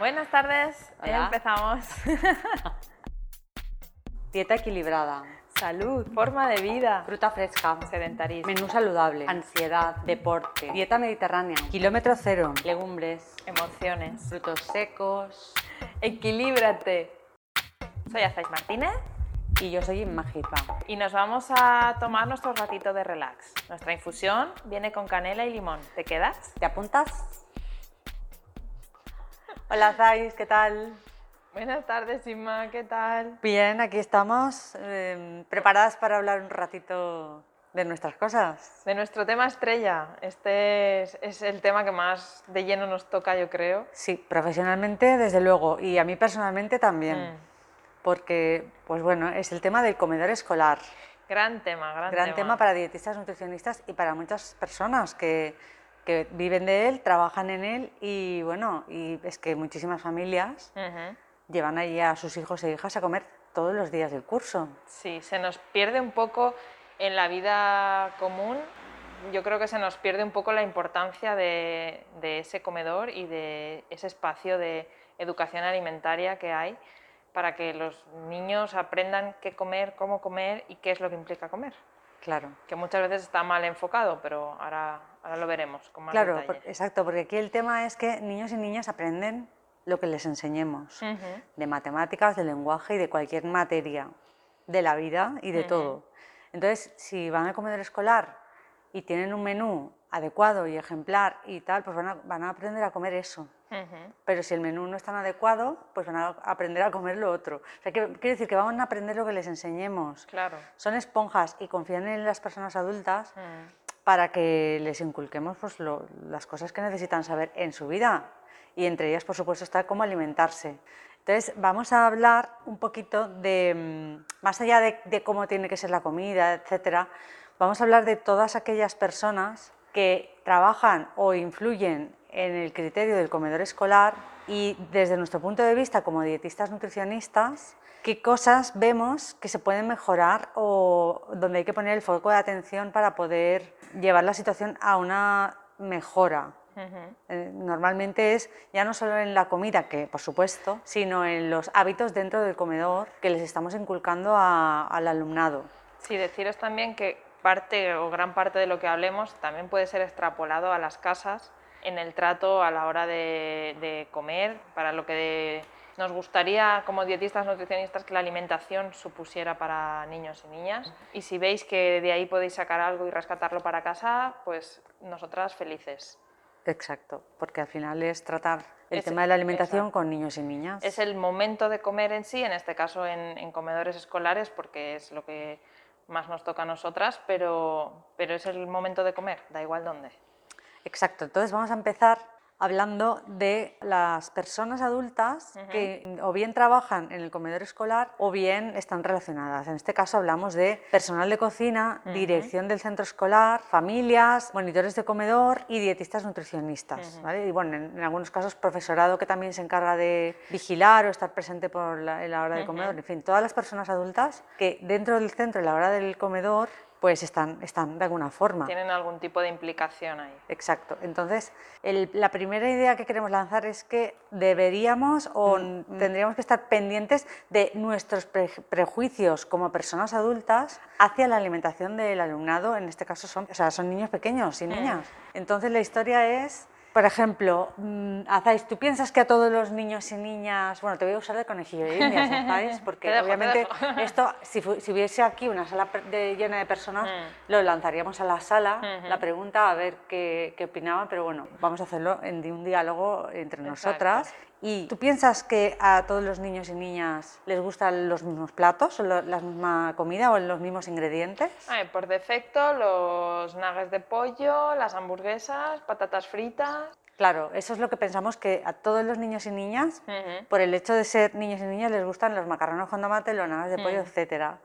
Buenas tardes, Hola. empezamos. Dieta equilibrada, Salud, forma de vida, fruta fresca, sedentarismo, menú saludable, ansiedad, deporte, dieta mediterránea, kilómetro cero, legumbres, emociones. frutos secos. Equilíbrate. Soy Azais Martínez Y yo soy Inma Jipa. y nos vamos a tomar nuestro ratito de relax. Nuestra infusión viene con canela y limón. ¿Te quedas? ¿Te apuntas? Hola Zais, ¿qué tal? Buenas tardes, Inma, ¿qué tal? Bien, aquí estamos, eh, preparadas para hablar un ratito de nuestras cosas. De nuestro tema estrella. Este es, es el tema que más de lleno nos toca, yo creo. Sí, profesionalmente desde luego y a mí personalmente también, Mm. porque pues bueno, es el tema del comedor escolar. Gran tema, gran, Gran tema para dietistas, nutricionistas y para muchas personas que, que viven de él, trabajan en él y bueno, y es que muchísimas familias llevan ahí a sus hijos e hijas a comer todos los días del curso. Sí, se nos pierde un poco en la vida común. Yo creo que se nos pierde un poco la importancia de, de ese comedor y de ese espacio de educación alimentaria que hay para que los niños aprendan qué comer, cómo comer y qué es lo que implica comer. Claro. Que muchas veces está mal enfocado, pero ahora, ahora lo veremos con más Claro, por- exacto, porque aquí el tema es que niños y niñas aprenden lo que les enseñemos, de matemáticas, de lenguaje y de cualquier materia, de la vida y de todo. Entonces, si van al comedor escolar y tienen un menú adecuado y ejemplar y tal, pues van a, van a aprender a comer eso. Pero si el menú no es tan adecuado, pues van a aprender a comer lo otro. O sea, que, quiero decir que van a aprender lo que les enseñemos. Claro. Son esponjas y confían en las personas adultas. Para que les inculquemos pues, las cosas que necesitan saber en su vida. Y entre ellas, por supuesto, está cómo alimentarse. Entonces, vamos a hablar un poquito de, mm, más allá de, de cómo tiene que ser la comida, etcétera, vamos a hablar de todas aquellas personas que trabajan o influyen en el criterio del comedor escolar y desde nuestro punto de vista como dietistas nutricionistas, qué cosas vemos que se pueden mejorar o donde hay que poner el foco de atención para poder llevar la situación a una mejora. Eh, Normalmente es ya no solo en la comida, que por supuesto, sino en los hábitos dentro del comedor que les estamos inculcando a- al alumnado. Sí, deciros también que parte o gran parte de lo que hablemos también puede ser extrapolado a las casas en el trato a la hora de, de comer, para lo que nos gustaría como dietistas nutricionistas que la alimentación supusiera para niños y niñas. Y si veis que de ahí podéis sacar algo y rescatarlo para casa, pues nosotras felices. Exacto, porque al final es tratar el Es- tema de la alimentación exacto. con niños y niñas. Es el momento de comer en sí, en este caso en, en comedores escolares, porque es lo que más nos toca a nosotras, pero, pero es el momento de comer, da igual dónde. Exacto, entonces vamos a empezar hablando de las personas adultas que o bien trabajan en el comedor escolar o bien están relacionadas. En este caso hablamos de personal de cocina, dirección del centro escolar, familias, monitores de comedor y dietistas nutricionistas. ¿vale? Y bueno, en, en algunos casos profesorado que también se encarga de vigilar o estar presente por la, en la hora del comedor. En fin, todas las personas adultas que dentro del centro, en la hora del comedor, pues están, están de alguna forma. Tienen algún tipo de implicación ahí. Exacto. Entonces, el- la primera idea que queremos lanzar es que deberíamos o n- tendríamos que estar pendientes de nuestros pre- prejuicios como personas adultas hacia la alimentación del alumnado. En este caso son, o sea, son niños pequeños y niñas. Entonces, la historia es, por ejemplo, mm, Azais, ¿tú piensas que a todos los niños y niñas, bueno, te voy a usar de conejillo de indias, porque Te dejo, te obviamente esto, si, si hubiese aquí una sala de- llena de personas, Mm. lo lanzaríamos a la sala, la pregunta a ver qué, qué opinaban, pero bueno, vamos a hacerlo en un diálogo entre nosotras. ¿Y tú piensas que a todos los niños y niñas les gustan los mismos platos, o lo- la misma comida o los mismos ingredientes? Ay, por defecto, los nuggets de pollo, las hamburguesas, patatas fritas. Claro, eso es lo que pensamos que a todos los niños y niñas, por el hecho de ser niños y niñas, les gustan los macarrones con tomate, los nanas de pollo, Mm. etcétera.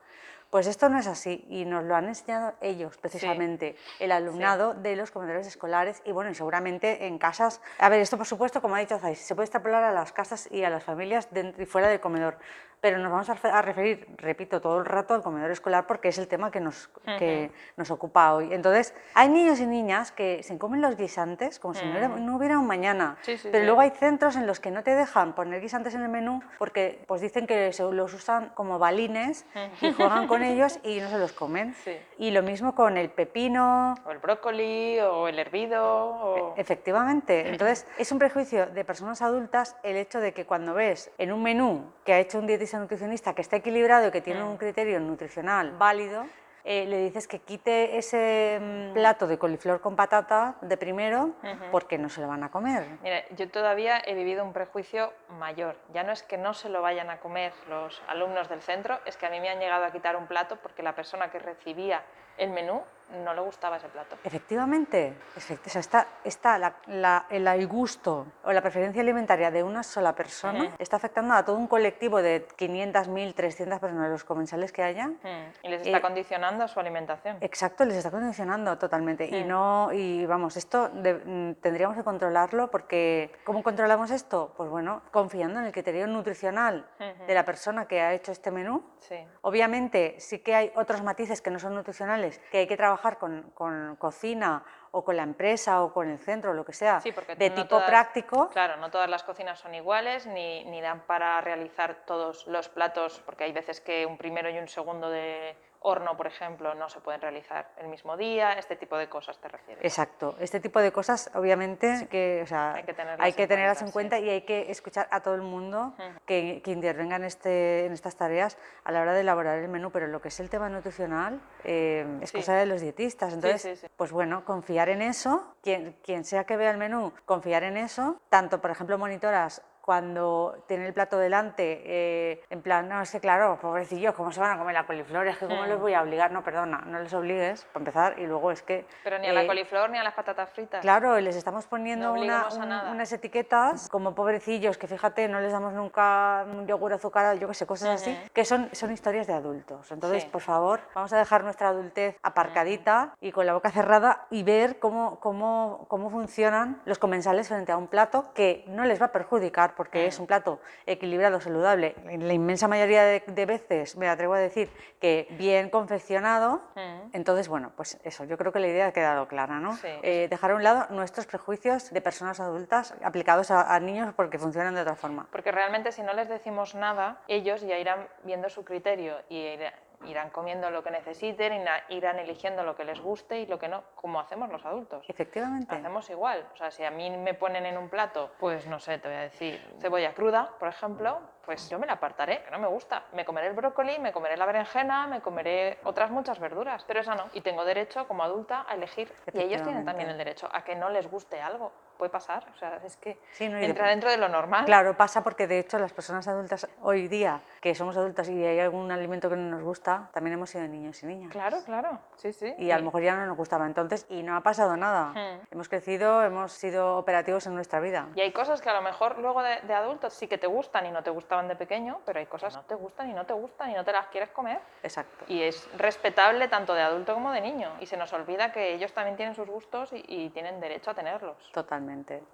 Pues esto no es así y nos lo han enseñado ellos precisamente, el alumnado de los comedores escolares y bueno, y seguramente en casas. A ver, esto por supuesto, como ha dicho Zais, se puede extrapolar a las casas y a las familias dentro y fuera del comedor. Pero nos vamos a refe- a referir, repito, todo el rato al comedor escolar porque es el tema que nos, que nos ocupa hoy. Entonces, hay niños y niñas que se comen los guisantes como si no, era- no hubiera un mañana, Sí, sí, pero sí. luego hay centros en los que no te dejan poner guisantes en el menú porque pues dicen que se los usan como balines y juegan con ellos y no se los comen. Y lo mismo con el pepino, O el brócoli, o el hervido, o... Efectivamente. Entonces, es un prejuicio de personas adultas el hecho de que cuando ves en un menú que ha hecho un dietista nutricionista que está equilibrado y que tiene un criterio nutricional válido, eh, le dices que quite ese mm, plato de coliflor con patata de primero porque no se lo van a comer. Mira, yo todavía he vivido un prejuicio mayor. Ya no es que no se lo vayan a comer los alumnos del centro, es que a mí me han llegado a quitar un plato porque la persona que recibía el menú no le gustaba ese plato. Efectivamente, efect- o sea, está, está la- la- el, el gusto o la preferencia alimentaria de una sola persona, está afectando a todo un colectivo de 500, 1000, 300 personas, los comensales que haya. Mm, Y les está Eh, condicionando su alimentación. Exacto, les está condicionando totalmente. Y no, y vamos, esto de- mm, tendríamos que controlarlo porque ¿cómo controlamos esto? Pues bueno, confiando en el criterio nutricional de la persona que ha hecho este menú. Sí. Obviamente sí que hay otros matices que no son nutricionales, que hay que trabajar con, con cocina o con la empresa o con el centro o lo que sea, Sí, de no tipo todas- práctico. Claro, no todas las cocinas son iguales, ni, ni dan para realizar todos los platos, porque hay veces que un primero y un segundo de horno, por ejemplo, no se pueden realizar el mismo día, este tipo de cosas te refieres. Exacto, este tipo de cosas obviamente que, o sea, Hay que tenerlas hay que en tenerlas cuenta, en cuenta y hay que escuchar a todo el mundo que, que intervenga en, este, en estas tareas a la hora de elaborar el menú, pero lo que es el tema nutricional eh, es Sí. cosa de los dietistas. Entonces, pues bueno, confiar en eso, quien, quien sea que vea el menú, confiar en eso, tanto por ejemplo monitoras cuando tiene el plato delante, eh, en plan, no, es que claro, pobrecillos, ¿cómo se van a comer la coliflor? Es que ¿cómo les voy a obligar? No, perdona, no les obligues, para empezar, y luego es que... Pero ni a la eh, coliflor ni a las patatas fritas. Claro, les estamos poniendo No una- un- unas etiquetas como pobrecillos, que fíjate, no les damos nunca un yogur azucarado, yo qué sé, cosas así, que son, son historias de adultos. Entonces, Sí. por favor, vamos a dejar nuestra adultez aparcadita y con la boca cerrada y ver cómo, cómo, cómo funcionan los comensales frente a un plato que no les va a perjudicar porque es un plato equilibrado, saludable. En la inmensa mayoría de, de veces me atrevo a decir que bien confeccionado. Mm. Entonces, bueno, pues eso, yo creo que la idea ha quedado clara, ¿no? Sí. Eh, dejar a un lado nuestros prejuicios de personas adultas aplicados a, a niños porque funcionan de otra forma. Porque realmente si no les decimos nada, ellos ya irán viendo su criterio y irá- irán comiendo lo que necesiten, irá- irán eligiendo lo que les guste y lo que no, como hacemos los adultos. Efectivamente. Hacemos igual. O sea, si a mí me ponen en un plato, pues no sé, te voy a decir, cebolla cruda, por ejemplo, pues yo me la apartaré, que no me gusta. Me comeré el brócoli, me comeré la berenjena, me comeré otras muchas verduras, pero esa no. Y tengo derecho, como adulta, a elegir. Y ellos tienen también el derecho a que no les guste algo. Puede pasar. O sea, es que Sí, no, y de- entra dentro de lo normal. Claro, pasa porque de hecho las personas adultas hoy día, que somos adultas y hay algún alimento que no nos gusta, también hemos sido niños y niñas. Claro, claro. Sí, sí. Y a lo mejor ya no nos gustaba entonces y no ha pasado nada. Hmm. Hemos crecido, hemos sido operativos en nuestra vida. Y hay cosas que a lo mejor luego de, de adultos sí que te gustan y no te gustaban de pequeño, pero hay cosas que no te gustan y no te gustan y no te las quieres comer. Exacto. Y es respetable tanto de adulto como de niño. Y se nos olvida que ellos también tienen sus gustos y, y tienen derecho a tenerlos. Totalmente.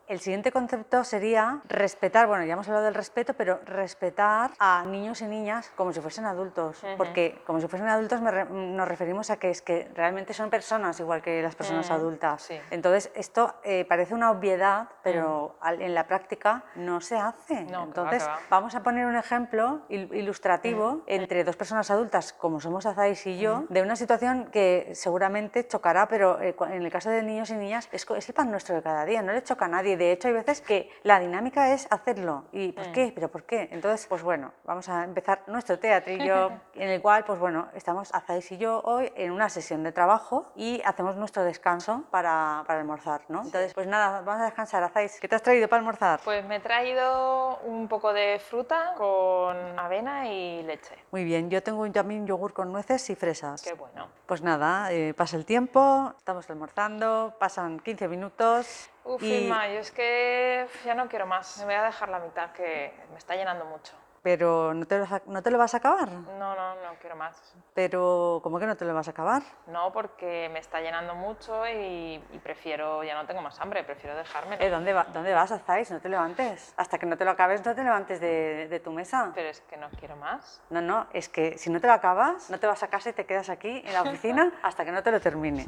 El siguiente concepto sería respetar, bueno, ya hemos hablado del respeto, pero respetar a niños y niñas como si fuesen adultos, porque como si fuesen adultos re- nos referimos a que es que realmente son personas igual que las personas Mm, adultas. sí. Entonces, esto eh, parece una obviedad, pero al- en la práctica no se hace. No, Entonces, vamos a poner un ejemplo il- ilustrativo entre dos personas adultas, como somos Azáis y yo, de una situación que seguramente chocará, pero eh, en el caso de niños y niñas es, es el pan nuestro de cada día, no le choca a nadie. De hecho, hay veces que la dinámica es hacerlo. ¿Y por qué? ¿Pero por qué? Entonces, pues bueno, vamos a empezar nuestro teatrillo en el cual, pues bueno, estamos Azáis y yo hoy en una sesión de trabajo y hacemos nuestro descanso para, para almorzar, ¿no? Entonces, pues nada, vamos a descansar. Azáis, ¿qué te has traído para almorzar? Pues me he traído un poco de fruta con avena y leche. Muy bien, yo tengo también yogur con nueces y fresas. Qué bueno. Pues nada, eh, pasa el tiempo, estamos almorzando, pasan 15 minutos Uf, y yo es que ya no quiero más. Me voy a dejar la mitad, que me está llenando mucho. Pero ¿no te, lo, ¿no te lo vas a acabar? No, no, no quiero más. Pero ¿cómo que no te lo vas a acabar? No, porque me está llenando mucho y, y prefiero, ya no tengo más hambre, prefiero dejarme. Eh, ¿dónde, va- ¿Dónde vas, Azais? No te levantes. Hasta que no te lo acabes, no te levantes de, de tu mesa. Pero es que no quiero más. No, no, es que si no te lo acabas, no te vas a casa y te quedas aquí en la oficina hasta que no te lo termine.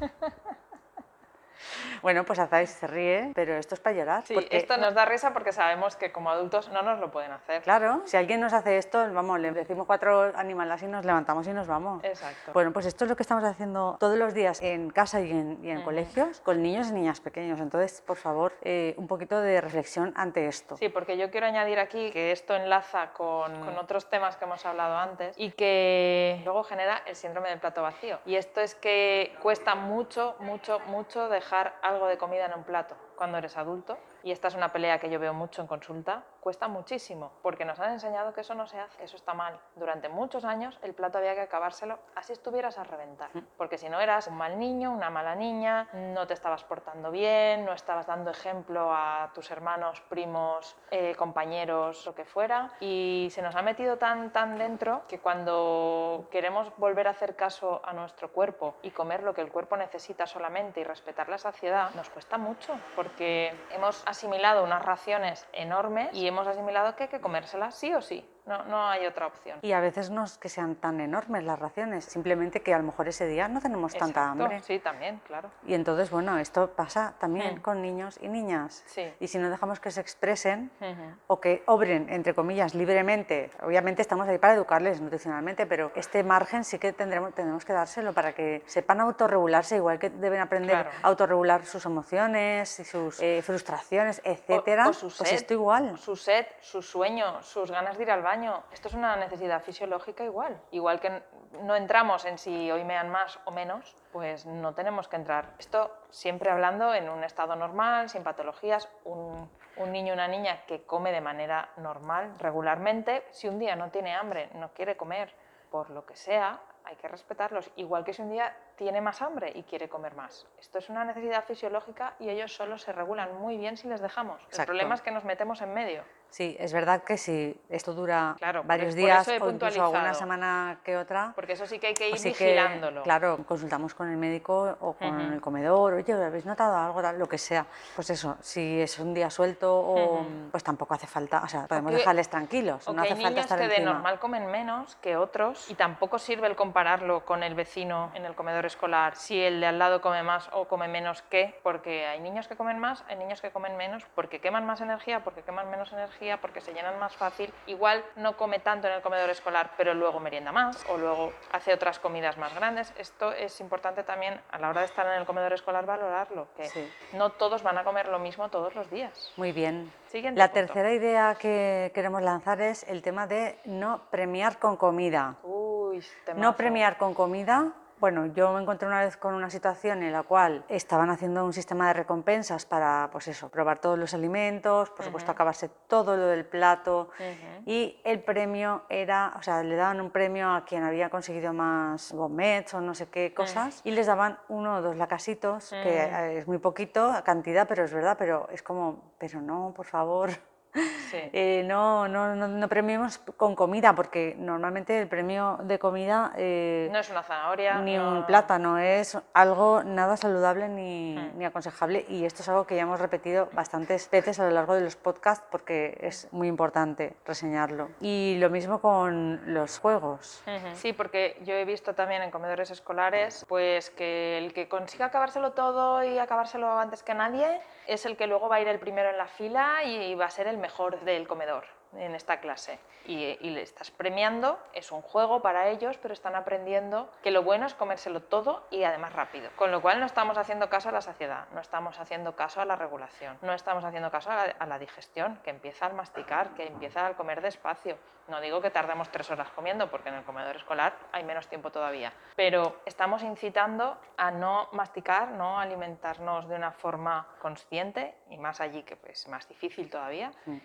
Bueno, pues Azais se ríe, pero esto es para llorar. Sí, porque- esto nos da risa porque sabemos que como adultos no nos lo pueden hacer. Claro, si alguien nos hace esto, vamos, le decimos cuatro animales y nos levantamos y nos vamos. Exacto. Bueno, pues esto es lo que estamos haciendo todos los días en casa y en, y en colegios con niños y niñas pequeños. Entonces, por favor, eh, un poquito de reflexión ante esto. Sí, porque yo quiero añadir aquí que esto enlaza con, con otros temas que hemos hablado antes y que luego genera el síndrome del plato vacío. Y esto es que cuesta mucho, mucho, mucho dejar algo de comida en un plato cuando eres adulto. Y esta es una pelea que yo veo mucho en consulta. Cuesta muchísimo porque nos han enseñado que eso no se hace, eso está mal. Durante muchos años el plato había que acabárselo así estuvieras a reventar. Porque si no eras un mal niño, una mala niña, no te estabas portando bien, no estabas dando ejemplo a tus hermanos, primos, eh, compañeros, lo que fuera. Y se nos ha metido tan, tan dentro que cuando queremos volver a hacer caso a nuestro cuerpo y comer lo que el cuerpo necesita solamente y respetar la saciedad, nos cuesta mucho porque hemos asimilado unas raciones enormes y hemos asimilado que hay que comérselas sí o sí. No, no hay otra opción. Y a veces no es que sean tan enormes las raciones, simplemente que a lo mejor ese día no tenemos tanta hambre. Sí, también, claro. Y entonces, bueno, esto pasa también Mm. con niños y niñas. Sí. Y si no dejamos que se expresen o que obren, entre comillas, libremente, obviamente estamos ahí para educarles nutricionalmente, pero este margen sí que tendremos, tendremos que dárselo para que sepan autorregularse, igual que deben aprender Claro. a autorregular sus emociones y sus eh, frustraciones, etcétera. O- o su pues esto igual. Su sed, su sueño, sus ganas de ir al baño. Esto es una necesidad fisiológica igual. Igual que no entramos en si hoy mean más o menos, pues no tenemos que entrar. Esto siempre hablando en un estado normal, sin patologías. Un, un niño o una niña que come de manera normal, regularmente, si un día no tiene hambre, no quiere comer, por lo que sea, hay que respetarlos. Igual que si un día tiene más hambre y quiere comer más. Esto es una necesidad fisiológica y ellos solo se regulan muy bien si les dejamos. El Exacto. problema es que nos metemos en medio. Sí, es verdad que si esto dura Claro, varios días o incluso alguna puntualizado. semana que otra, Porque eso sí que hay que ir pues sí que, vigilándolo. claro, consultamos con el médico o con Ujú. el comedor, oye, ¿habéis notado algo, lo que sea? Pues eso, si es un día suelto, o, Ujú. pues tampoco hace falta, o sea, podemos que- dejarles tranquilos, O no hace hay falta niños estar que de encima. normal comen menos que otros y tampoco sirve el compararlo con el vecino en el comedor escolar si el de al lado come más o come menos que, porque hay niños que comen más, hay niños que comen menos, porque queman más energía, porque queman menos energía, porque se llenan más fácil. Igual no come tanto en el comedor escolar, pero luego merienda más o luego hace otras comidas más grandes. Esto es importante también a la hora de estar en el comedor escolar valorarlo, que Sí. no todos van a comer lo mismo todos los días. Muy bien. Siguiente La punto. tercera idea que queremos lanzar es el tema de no premiar con comida. Uy, No premiar con comida. Bueno, yo me encontré una vez con una situación en la cual estaban haciendo un sistema de recompensas para, pues eso, probar todos los alimentos, por supuesto acabarse todo lo del plato. Y el premio era, o sea, le daban un premio a quien había conseguido más gomets o no sé qué cosas y les daban uno o dos lacasitos, que es muy poquito cantidad, pero es verdad, pero es como, pero no, por favor. Sí. Eh, no, no, no, no premiemos con comida, porque normalmente el premio de comida eh, No es una zanahoria. ni no- un plátano es algo nada saludable ni, Hmm. ni aconsejable y esto es algo que ya hemos repetido bastantes veces a lo largo de los podcasts porque es muy importante reseñarlo. Y lo mismo con los juegos. Sí, porque yo he visto también en comedores escolares pues que el que consiga acabárselo todo y acabárselo antes que nadie es el que luego va a ir el primero en la fila y va a ser el mejor del comedor en esta clase. Y, y le estás premiando, es un juego para ellos, pero están aprendiendo que lo bueno es comérselo todo y además rápido. Con lo cual no estamos haciendo caso a la saciedad, no estamos haciendo caso a la regulación, no estamos haciendo caso a la, a la digestión, que empieza al masticar, que empieza al comer despacio. No digo que tardemos tres horas comiendo, porque en el comedor escolar hay menos tiempo todavía, pero estamos incitando a no masticar, no alimentarnos de una forma consciente, y más allí que pues, es más difícil todavía, Mm.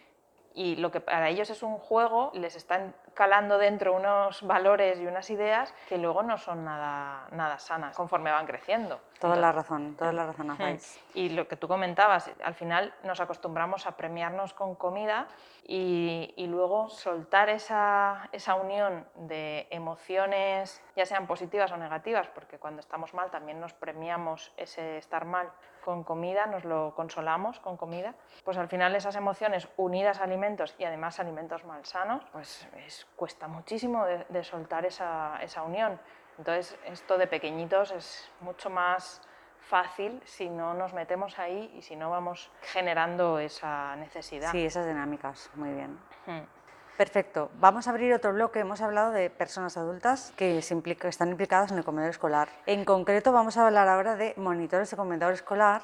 Y lo que para ellos es un juego, les están calando dentro unos valores y unas ideas que luego no son nada, nada sanas conforme van creciendo. Toda la razón, toda la razón hacéis. Y lo que tú comentabas, al final nos acostumbramos a premiarnos con comida y, y luego soltar esa, esa unión de emociones, ya sean positivas o negativas, porque cuando estamos mal también nos premiamos ese estar mal con comida, nos lo consolamos con comida, pues al final esas emociones unidas a alimentos y además alimentos malsanos, pues es, cuesta muchísimo de, de soltar esa, esa unión. Entonces esto de pequeñitos es mucho más fácil si no nos metemos ahí y si no vamos generando esa necesidad. Sí, esas dinámicas, muy bien. Perfecto. Vamos a abrir otro bloque. Hemos hablado de personas adultas que se implica- están implicadas en el comedor escolar. En concreto, vamos a hablar ahora de monitores de comedor escolar,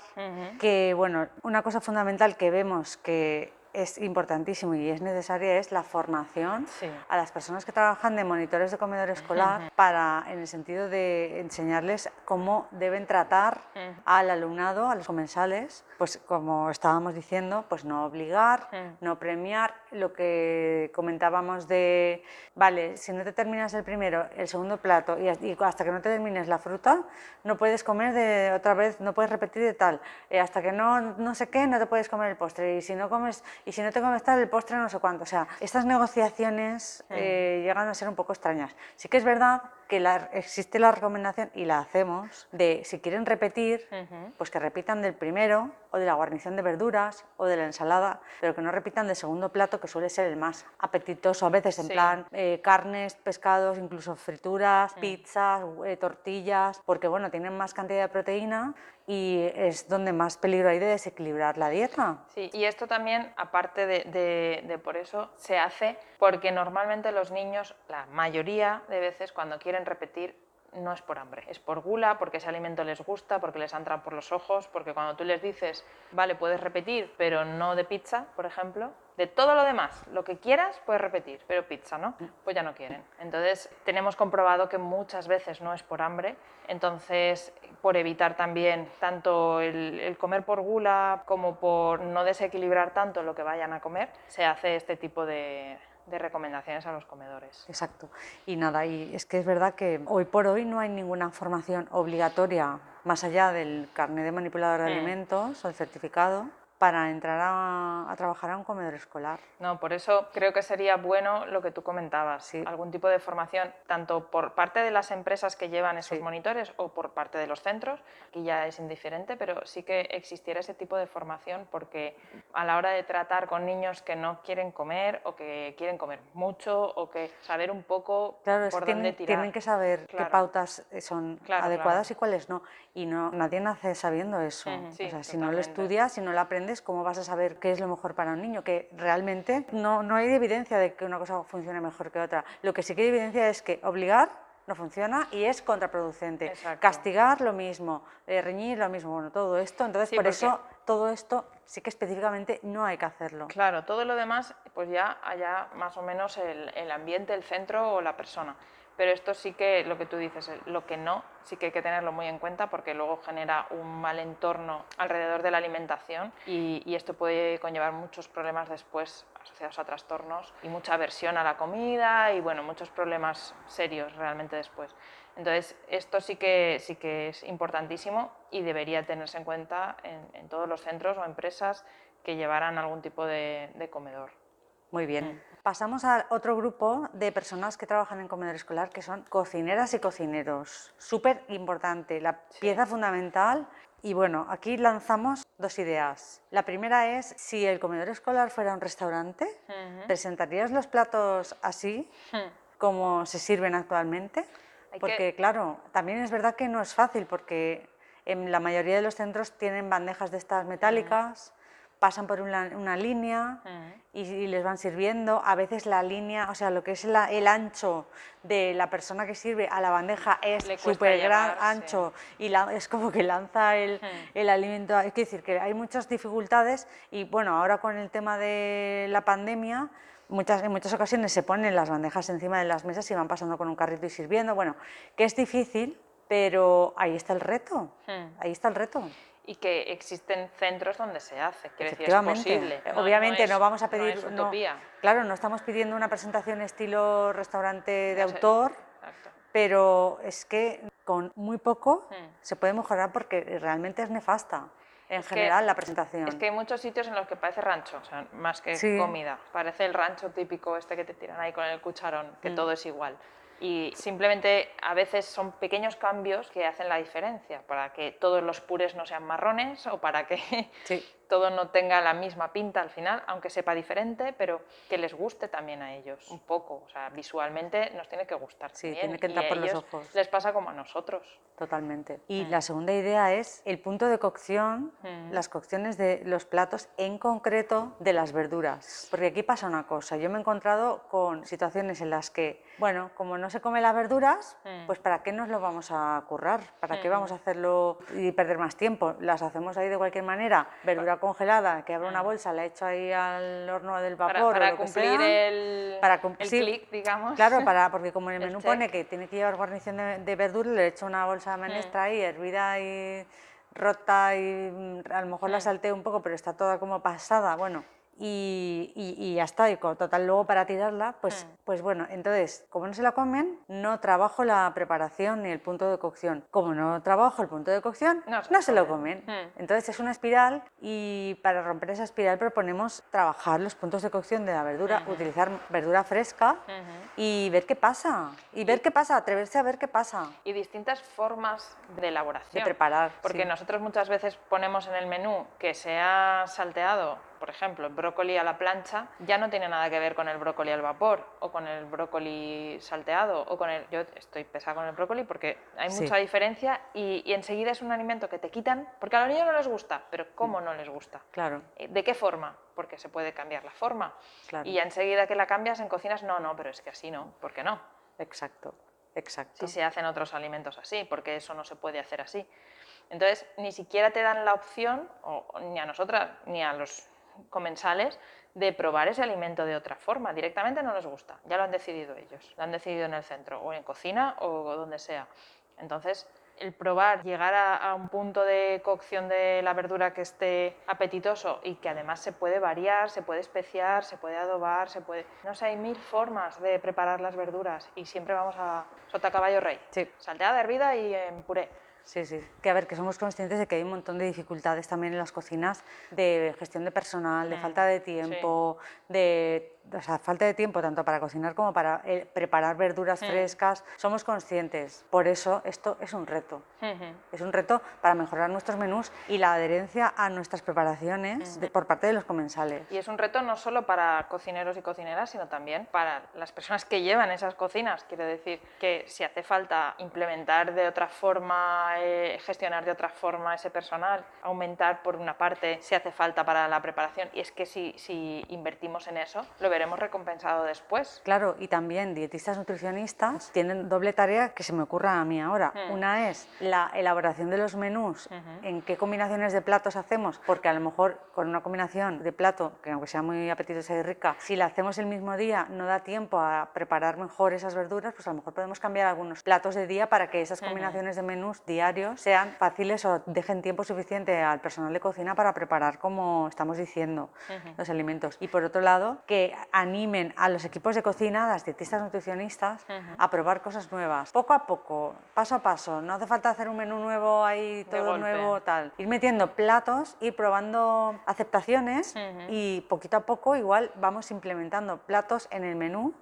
que, bueno, una cosa fundamental que vemos que es importantísimo y es necesaria es la formación Sí. a las personas que trabajan de monitores de comedor escolar para, en el sentido de enseñarles cómo deben tratar al alumnado, a los comensales, pues como estábamos diciendo, pues no obligar, no premiar, lo que comentábamos de, vale, si no te terminas el primero, el segundo plato y, y hasta que no te termines la fruta, no puedes comer de otra vez, no puedes repetir de tal, eh, hasta que no, no sé qué, no te puedes comer el postre y si no comes, y si no te comes tal, el postre no sé cuánto, o sea, estas negociaciones eh, llegan a ser un poco extrañas. Sí que es verdad que la- existe la recomendación y la hacemos de si quieren repetir, Ujú. pues que repitan del primero o de la guarnición de verduras o de la ensalada, pero que no repitan del segundo plato que suele ser el más apetitoso a veces, en Sí. plan eh, carnes, pescados, incluso frituras, Mm. pizzas, eh, tortillas, porque bueno, tienen más cantidad de proteína y es donde más peligro hay de desequilibrar la dieta. Sí, y esto también, aparte de, de- de por eso, se hace porque normalmente los niños, la mayoría de veces, cuando quieren repetir, no es por hambre, es por gula, porque ese alimento les gusta, porque les entra por los ojos, porque cuando tú les dices, vale, puedes repetir, pero no de pizza, por ejemplo, de todo lo demás, lo que quieras, puedes repetir, pero pizza, ¿no? Pues ya no quieren. Entonces, tenemos comprobado que muchas veces no es por hambre, entonces, por evitar también tanto el comer por gula como por no desequilibrar tanto lo que vayan a comer, se hace este tipo de, de recomendaciones a los comedores. Exacto. Y nada, y es que es verdad que hoy por hoy no hay ninguna formación obligatoria más allá del carnet de manipulador de Mm. alimentos o el certificado para entrar a, a trabajar a un comedor escolar. No, por eso creo que sería bueno lo que tú comentabas, Sí. algún tipo de formación, tanto por parte de las empresas que llevan esos Sí. monitores o por parte de los centros, que ya es indiferente, pero sí que existiera ese tipo de formación porque a la hora de tratar con niños que no quieren comer o que quieren comer mucho o que saber un poco Claro, por que dónde tienen, tirar. tienen que saber qué pautas eh, son Claro, adecuadas y cuáles no. Y no, nadie nace sabiendo eso. Sí, o sea, si no lo estudias, si no lo aprendes, ¿cómo vas a saber qué es lo mejor para un niño? Que realmente no, no hay evidencia de que una cosa funcione mejor que otra. Lo que sí que hay evidencia es que obligar no funciona y es contraproducente. Exacto. Castigar lo mismo, eh, reñir lo mismo, bueno, todo esto. Entonces, Sí, por porque- eso todo esto sí que específicamente no hay que hacerlo. Claro, todo lo demás, pues ya allá más o menos el, el ambiente, el centro o la persona. Pero esto sí que, lo que tú dices, el- lo que no, sí que hay que tenerlo muy en cuenta porque luego genera un mal entorno alrededor de la alimentación y, esto puede conllevar muchos problemas después asociados a trastornos y mucha aversión a la comida y bueno, muchos problemas serios realmente después. Entonces, esto sí que, sí que es importantísimo y debería tenerse en cuenta en, todos los centros o empresas que llevaran algún tipo de comedor. Muy bien. Pasamos a otro grupo de personas que trabajan en comedor escolar, que son cocineras y cocineros. Súper importante, la pieza fundamental. Y bueno, aquí lanzamos dos ideas. La primera es, si el comedor escolar fuera un restaurante, Ujú. ¿presentarías los platos así, como se sirven actualmente? Hay que- Porque claro, también es verdad que no es fácil, porque en la mayoría de los centros tienen bandejas de estas metálicas, pasan por una, una línea Ujú. y, y les van sirviendo. A veces la línea, o sea, lo que es la- el ancho de la persona que sirve a la bandeja es súper gran sí. ancho y la- es como que lanza el, Hmm. el alimento. Es decir, que hay muchas dificultades y bueno, ahora con el tema de la pandemia, muchas, en muchas ocasiones se ponen las bandejas encima de las mesas y van pasando con un carrito y sirviendo. Bueno, que es difícil, pero ahí está el reto. Hmm. Ahí está el reto. Y que existen centros donde se hace. Quiero decir, es posible. Obviamente no, vamos a pedir. No utopía. claro, no estamos pidiendo una presentación estilo restaurante de autor, pero es que con muy poco hmm. se puede mejorar porque realmente es nefasta. En general, la presentación. Es que hay muchos sitios en los que parece rancho, o sea, más que comida. Parece el rancho típico este que te tiran ahí con el cucharón, que hmm. todo es igual y simplemente a veces son pequeños cambios que hacen la diferencia para que todos los purés no sean marrones o para que todo no tenga la misma pinta al final, aunque sepa diferente, pero que les guste también a ellos un poco. O sea, visualmente nos tiene que gustar. Sí, tiene que entrar por los ojos. Les pasa como a nosotros. Totalmente. Y mm. la segunda idea es el punto de cocción, mm. las cocciones de los platos, en concreto de las verduras. Porque aquí pasa una cosa. Yo me he encontrado con situaciones en las que, bueno, como no se come las verduras, mm. pues ¿para qué nos lo vamos a currar? ¿Para qué vamos a hacerlo y perder más tiempo? Las hacemos ahí de cualquier manera. Verdura congelada, que abro una mm. bolsa, la echo ahí al horno del vapor. Para, cumplir el, para el clic, digamos. Claro, para, porque como en el menú pone que tiene que llevar guarnición de, de verdura, le echo una bolsa de menestra mm. ahí, hervida y rota y mm, a lo mejor la salteo un poco, pero está toda como pasada. Bueno, y, y, ya está, y total luego para tirarla, pues, mm. pues bueno, entonces, como no se la comen, no trabajo la preparación ni el punto de cocción. Como no trabajo el punto de cocción, no, se, lo comen. Mm. Entonces es una espiral y para romper esa espiral proponemos trabajar los puntos de cocción de la verdura, utilizar verdura fresca y ver qué pasa. Y ver qué pasa, atreverse a ver qué pasa. Y distintas formas de elaboración. De preparar. Porque nosotros muchas veces ponemos en el menú que se ha salteado por ejemplo, el brócoli a la plancha ya no tiene nada que ver con el brócoli al vapor o con el brócoli salteado o con el... Yo estoy pesada con el brócoli porque hay mucha diferencia y, enseguida es un alimento que te quitan porque a los niños no les gusta, pero ¿cómo no les gusta? Claro. Eh, ¿De qué forma? Porque se puede cambiar la forma. Claro. Y enseguida que la cambias en cocinas, no, no, pero es que así no, ¿por qué no? Exacto, exacto. Si se hacen otros alimentos así, porque eso no se puede hacer así. Entonces, ni siquiera te dan la opción, o, ni a nosotras, ni a los comensales de probar ese alimento de otra forma. Directamente no les gusta, ya lo han decidido ellos, lo han decidido en el centro o en cocina o donde sea. Entonces, el probar, llegar a, un punto de cocción de la verdura que esté apetitoso y que además se puede variar, se puede especiar, se puede adobar, se puede... No sé, hay mil formas de preparar las verduras y siempre vamos a sota caballo rey. Sí. Salteada, hervida y en puré. Sí, sí. Que a ver, que somos conscientes de que hay un montón de dificultades también en las cocinas de gestión de personal, de mm, falta de tiempo, de o sea, falta de tiempo tanto para cocinar como para eh, preparar verduras mm. frescas. Somos conscientes. Por eso esto es un reto. Es un reto para mejorar nuestros menús y la adherencia a nuestras preparaciones por parte de los comensales. Y es un reto no solo para cocineros y cocineras, sino también para las personas que llevan esas cocinas. Quiero decir que si hace falta implementar de otra forma, eh, gestionar de otra forma ese personal, aumentar por una parte si hace falta para la preparación. Y es que si, si invertimos en eso, lo veremos recompensado después. Claro, y también dietistas nutricionistas tienen doble tarea que se me ocurra a mí ahora. Hmm. Una es la elaboración de los menús, en qué combinaciones de platos hacemos, porque a lo mejor con una combinación de plato, que aunque sea muy apetitosa y rica, si la hacemos el mismo día no da tiempo a preparar mejor esas verduras, pues a lo mejor podemos cambiar algunos platos de día para que esas combinaciones de menús diarios sean fáciles o dejen tiempo suficiente al personal de cocina para preparar como estamos diciendo los alimentos. Y por otro lado, que animen a los equipos de cocina, a las dietistas nutricionistas, a probar cosas nuevas, poco a poco, paso a paso. No hace falta hacer un menú nuevo ahí, todo nuevo, tal. Ir metiendo platos, ir probando aceptaciones y poquito a poco igual vamos implementando platos en el menú,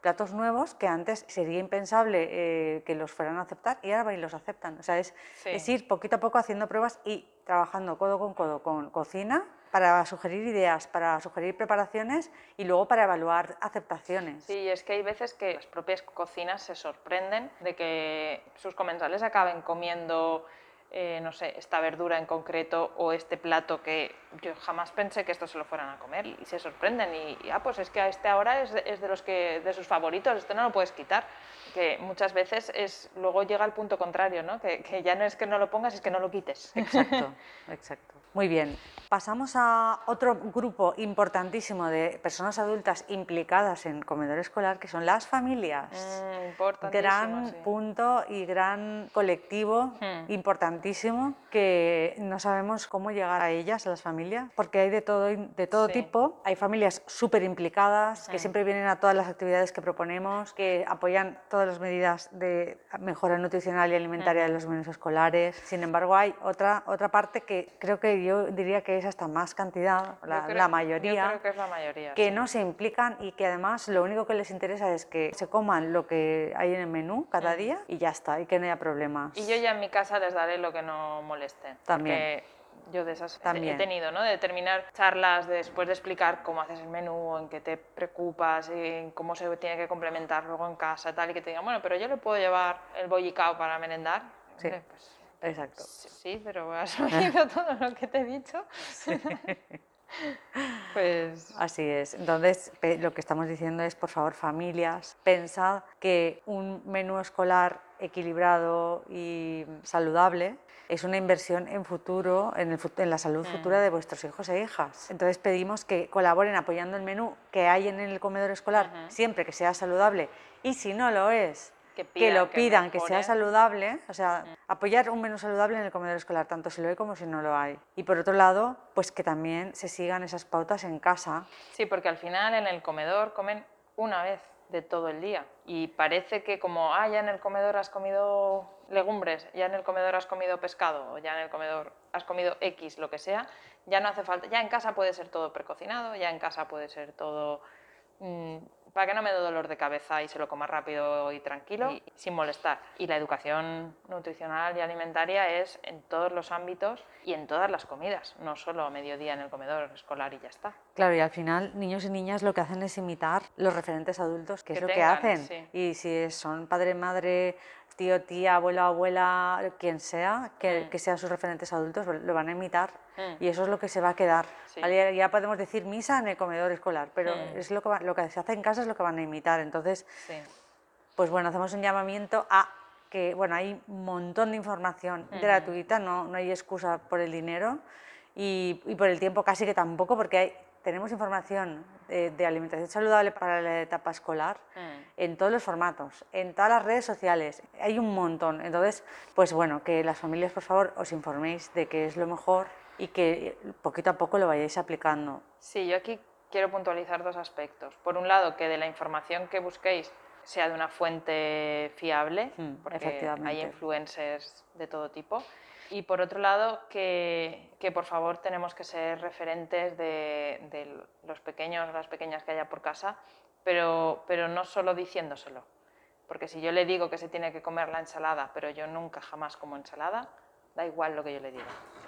platos nuevos que antes sería impensable eh, que los fueran a aceptar y ahora los aceptan. O sea, es, es ir poquito a poco haciendo pruebas y trabajando codo con codo con cocina para sugerir ideas, para sugerir preparaciones y luego para evaluar aceptaciones. Sí, es que hay veces que las propias cocinas se sorprenden de que sus comensales acaben comiendo eh, no sé, esta verdura en concreto o este plato que yo jamás pensé que esto se lo fueran a comer y se sorprenden y, ah, pues es que a este ahora es, es, de los que de sus favoritos, esto no lo puedes quitar, que muchas veces es luego llega al punto contrario, ¿no? Que, que ya no es que no lo pongas, es que no lo quites. Exacto, exacto. Muy bien. Pasamos a otro grupo importantísimo de personas adultas implicadas en comedor escolar, que son las familias. Mm, gran sí. punto y gran colectivo Hmm. importantísimo que no sabemos cómo llegar a ellas, a las familias, porque hay de todo, de todo Sí. tipo. Hay familias súper implicadas que Hmm. siempre vienen a todas las actividades que proponemos, que apoyan todas las medidas de mejora nutricional y alimentaria Hmm. de los menús escolares. Sin embargo, hay otra, otra parte que creo que yo diría que es hasta más cantidad, la, creo- la mayoría que es la mayoría. que sí. no se implican y que además lo único que les interesa es que se coman lo que hay en el menú cada Mm. día y ya está, y que no haya problemas. Y yo ya en mi casa les daré lo que no moleste. También. Yo de esas También. he tenido, ¿no? De terminar charlas después de explicar cómo haces el menú, en qué te preocupas, en cómo se tiene que complementar luego en casa, tal, y que te digan, bueno, pero yo le puedo llevar el bollicao para merendar. Sí. Pues, Exacto. Sí, pero has oído todo lo que te he dicho. pues Así es. Entonces, lo que estamos diciendo es, por favor, familias, pensad que un menú escolar equilibrado y saludable es una inversión en futuro, en, el fut- en la salud futura de vuestros hijos e hijas. Entonces pedimos que colaboren apoyando el menú que hay en el comedor escolar, siempre que sea saludable. Y si no lo es, que, que lo pidan, que sea mejore. saludable, o sea, apoyar un menú saludable en el comedor escolar, tanto si lo hay como si no lo hay. Y por otro lado, pues que también se sigan esas pautas en casa. Sí, porque al final en el comedor comen una vez de todo el día. Y parece que como, ah, ya en el comedor has comido legumbres, ya en el comedor has comido pescado, o ya en el comedor has comido X, lo que sea, ya no hace falta. Ya en casa puede ser todo precocinado, ya en casa puede ser todo... para que no me dé dolor de cabeza y se lo coma rápido y tranquilo y sin molestar. Y la educación nutricional y alimentaria es en todos los ámbitos y en todas las comidas, no solo a mediodía en el comedor escolar y ya está. Claro, y al final niños y niñas lo que hacen es imitar los referentes adultos, que, Que es lo tengan, que hacen. sí. Y si son padre, madre, tío, tía, abuelo, abuela, quien sea, que, Mm. que sean sus referentes adultos, lo van a imitar. Mm. Y eso es lo que se va a quedar. Sí. Vale, Ya, podemos decir misa en el comedor escolar, pero Mm. es lo que, va- lo que se hace en casa es lo que van a imitar. Entonces, Sí. pues bueno, hacemos un llamamiento a que, bueno, hay un montón de información gratuita, no, no hay excusa por el dinero y, y por el tiempo casi que tampoco, porque hay- tenemos información de, de alimentación saludable para la etapa escolar Mm. en todos los formatos, en todas las redes sociales, hay un montón. Entonces, pues bueno, que las familias, por favor, os informéis de qué es lo mejor y que poquito a poco lo vayáis aplicando. Sí, yo aquí quiero puntualizar dos aspectos. Por un lado, que de la información que busquéis sea de una fuente fiable, Mm, porque efectivamente. hay influencers de todo tipo. Y por otro lado, que, que por favor tenemos que ser referentes de, de los pequeños, las pequeñas que haya por casa, pero, pero no solo diciéndoselo. Porque si yo le digo que se tiene que comer la ensalada, pero yo nunca jamás como ensalada, da igual lo que yo le diga.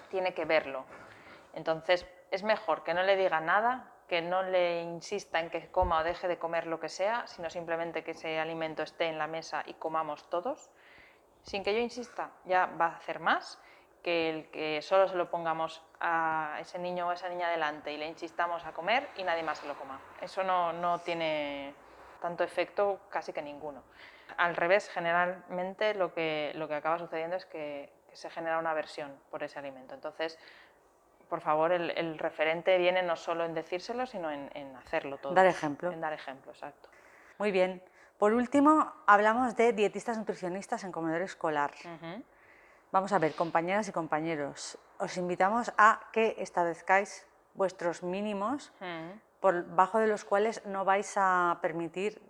Tiene que verlo. Entonces, es mejor que no le diga nada, que no le insista en que coma o deje de comer lo que sea, sino simplemente que ese alimento esté en la mesa y comamos todos. Sin que yo insista, ya va a hacer más que el que solo se lo pongamos a ese niño o esa niña delante y le insistamos a comer y nadie más se lo coma. Eso no, no tiene tanto efecto, casi que ninguno. Al revés, generalmente lo que, lo que acaba sucediendo es que, que se genera una aversión por ese alimento. Entonces, por favor, el, el referente viene no solo en decírselo, sino en, en hacerlo todo. Dar ejemplo. En dar ejemplo, exacto. Muy bien. Por último, hablamos de dietistas nutricionistas en comedor escolar. Vamos a ver, compañeras y compañeros, os invitamos a que establezcáis vuestros mínimos por bajo de los cuales no vais a permitir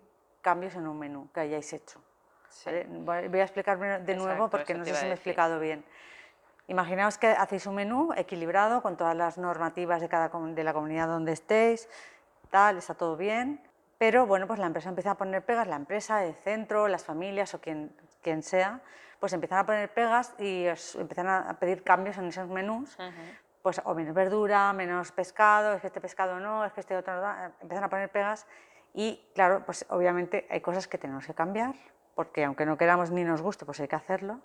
cambios en un menú que hayáis hecho. Sí. ¿vale? Voy a explicarme de nuevo Exacto, porque no sé si a me he explicado bien. Imaginaos que hacéis un menú equilibrado con todas las normativas de, cada, de la comunidad donde estéis, tal, está todo bien, pero bueno, pues la empresa empieza a poner pegas, la empresa, el centro, las familias o quien, quien sea, pues empiezan a poner pegas y os empiezan a pedir cambios en esos menús, Ujú. pues o menos verdura, menos pescado, es que este pescado no, es que este otro no, empiezan a poner pegas y claro, pues obviamente hay cosas que tenemos que cambiar, porque aunque no queramos ni nos guste, pues hay que hacerlo,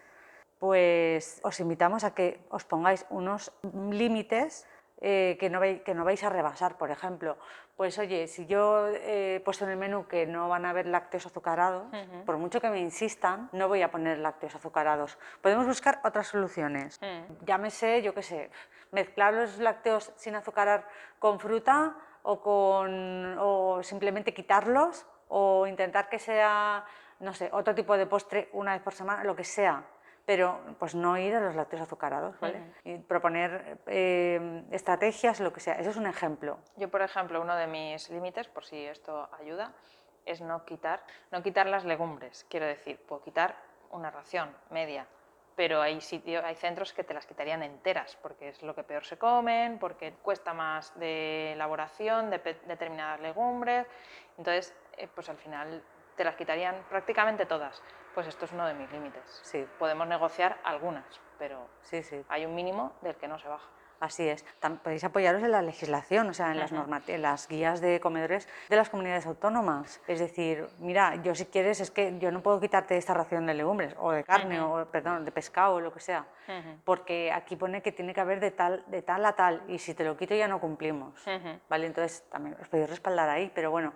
pues os invitamos a que os pongáis unos límites eh, que, no que no vais a rebasar, por ejemplo. Pues oye, si yo he puesto en el menú que no van a haber lácteos azucarados, por mucho que me insistan, no voy a poner lácteos azucarados. Podemos buscar otras soluciones. Mm. Llámese, yo qué sé, mezclar los lácteos sin azucarar con fruta o, con, o simplemente quitarlos o intentar que sea, no sé, otro tipo de postre una vez por semana, lo que sea pero pues no ir a los lácteos azucarados, ¿vale? Y proponer eh, estrategias, lo que sea. Eso es un ejemplo. Yo, por ejemplo, uno de mis límites, por si esto ayuda, es no quitar, no quitar las legumbres. Quiero decir, puedo quitar una ración media, pero hay, sitio, hay centros que te las quitarían enteras, porque es lo que peor se comen, porque cuesta más de elaboración de determinadas legumbres. Entonces, eh, pues al final te las quitarían prácticamente todas. Pues esto es uno de mis límites. Sí. Podemos negociar algunas, pero sí, sí. hay un mínimo del que no se baja. Así es. podéis apoyaros en la legislación, o sea, en las, en las guías de comedores de las comunidades autónomas. Es decir, mira, yo si quieres, es que yo no puedo quitarte esta ración de legumbres, o de carne, o perdón, de pescado, o lo que sea, porque aquí pone que tiene que haber de tal, de tal a tal, y si te lo quito ya no cumplimos. ¿Vale? Entonces, también os podéis respaldar ahí, pero bueno,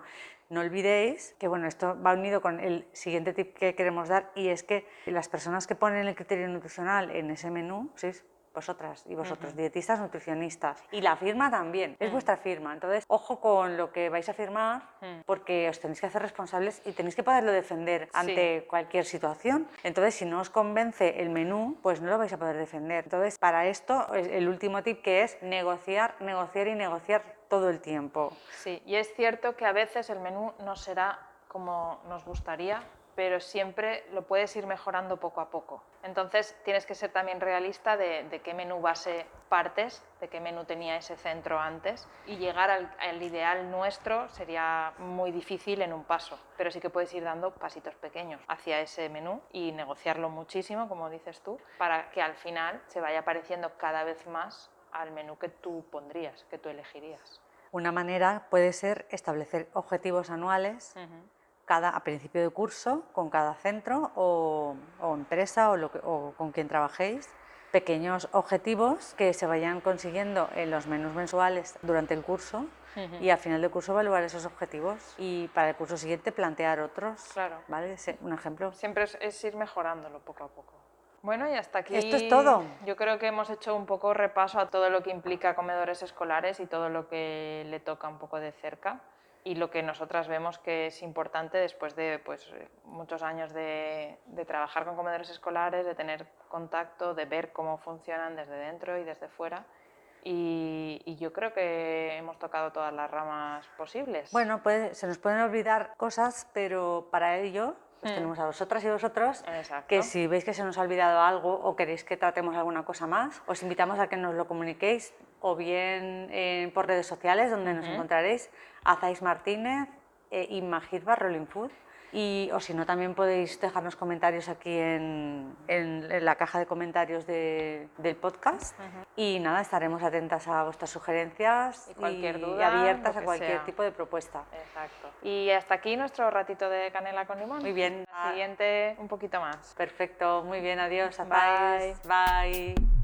no olvidéis que bueno, esto va unido con el siguiente tip que queremos dar y es que las personas que ponen el criterio nutricional en ese menú, ¿sí? Vosotras y vosotros, dietistas, nutricionistas. Y la firma también, es vuestra firma. Entonces, ojo con lo que vais a firmar, porque os tenéis que hacer responsables y tenéis que poderlo defender ante cualquier situación. Entonces, si no os convence el menú, pues no lo vais a poder defender. Entonces, para esto, el último tip que es negociar, negociar y negociar todo el tiempo. Sí, y es cierto que a veces el menú no será como nos gustaría, pero siempre lo puedes ir mejorando poco a poco. Entonces tienes que ser también realista de, qué menú base partes, de qué menú tenía ese centro antes y llegar al, ideal nuestro sería muy difícil en un paso, pero sí que puedes ir dando pasitos pequeños hacia ese menú y negociarlo muchísimo, como dices tú, para que al final se vaya pareciendo cada vez más al menú que tú pondrías, que tú elegirías. Una manera puede ser establecer objetivos anuales cada, a principio de curso con cada centro o, empresa o, lo o con quien trabajéis pequeños objetivos que se vayan consiguiendo en los menús mensuales durante el curso y al final del curso evaluar esos objetivos y para el curso siguiente plantear otros. Claro. ¿Vale? Un ejemplo. Siempre es ir mejorándolo poco a poco. Bueno, y hasta aquí. Esto es todo. Yo creo que hemos hecho un poco repaso a todo lo que implica comedores escolares y todo lo que le toca un poco de cerca y lo que nosotras vemos que es importante después de pues, muchos años de, trabajar con comedores escolares, de tener contacto, de ver cómo funcionan desde dentro y desde fuera. Y, y, yo creo que hemos tocado todas las ramas posibles. Bueno, pues se nos pueden olvidar cosas, pero para ello pues tenemos a vosotras y vosotros que si veis que se nos ha olvidado algo o queréis que tratemos alguna cosa más, os invitamos a que nos lo comuniquéis o bien eh, por redes sociales donde nos encontraréis, Azais Martínez e Imagirba Rolling Food. Y, o si no, también podéis dejarnos comentarios aquí en, en, la caja de comentarios de, del podcast. Y nada, estaremos atentas a vuestras sugerencias y, cualquier duda, y abiertas a cualquier tipo de propuesta. Exacto. Y hasta aquí nuestro ratito de canela con limón. Muy bien. siguiente, un poquito más. Perfecto, muy bien, adiós. Bye. Bye.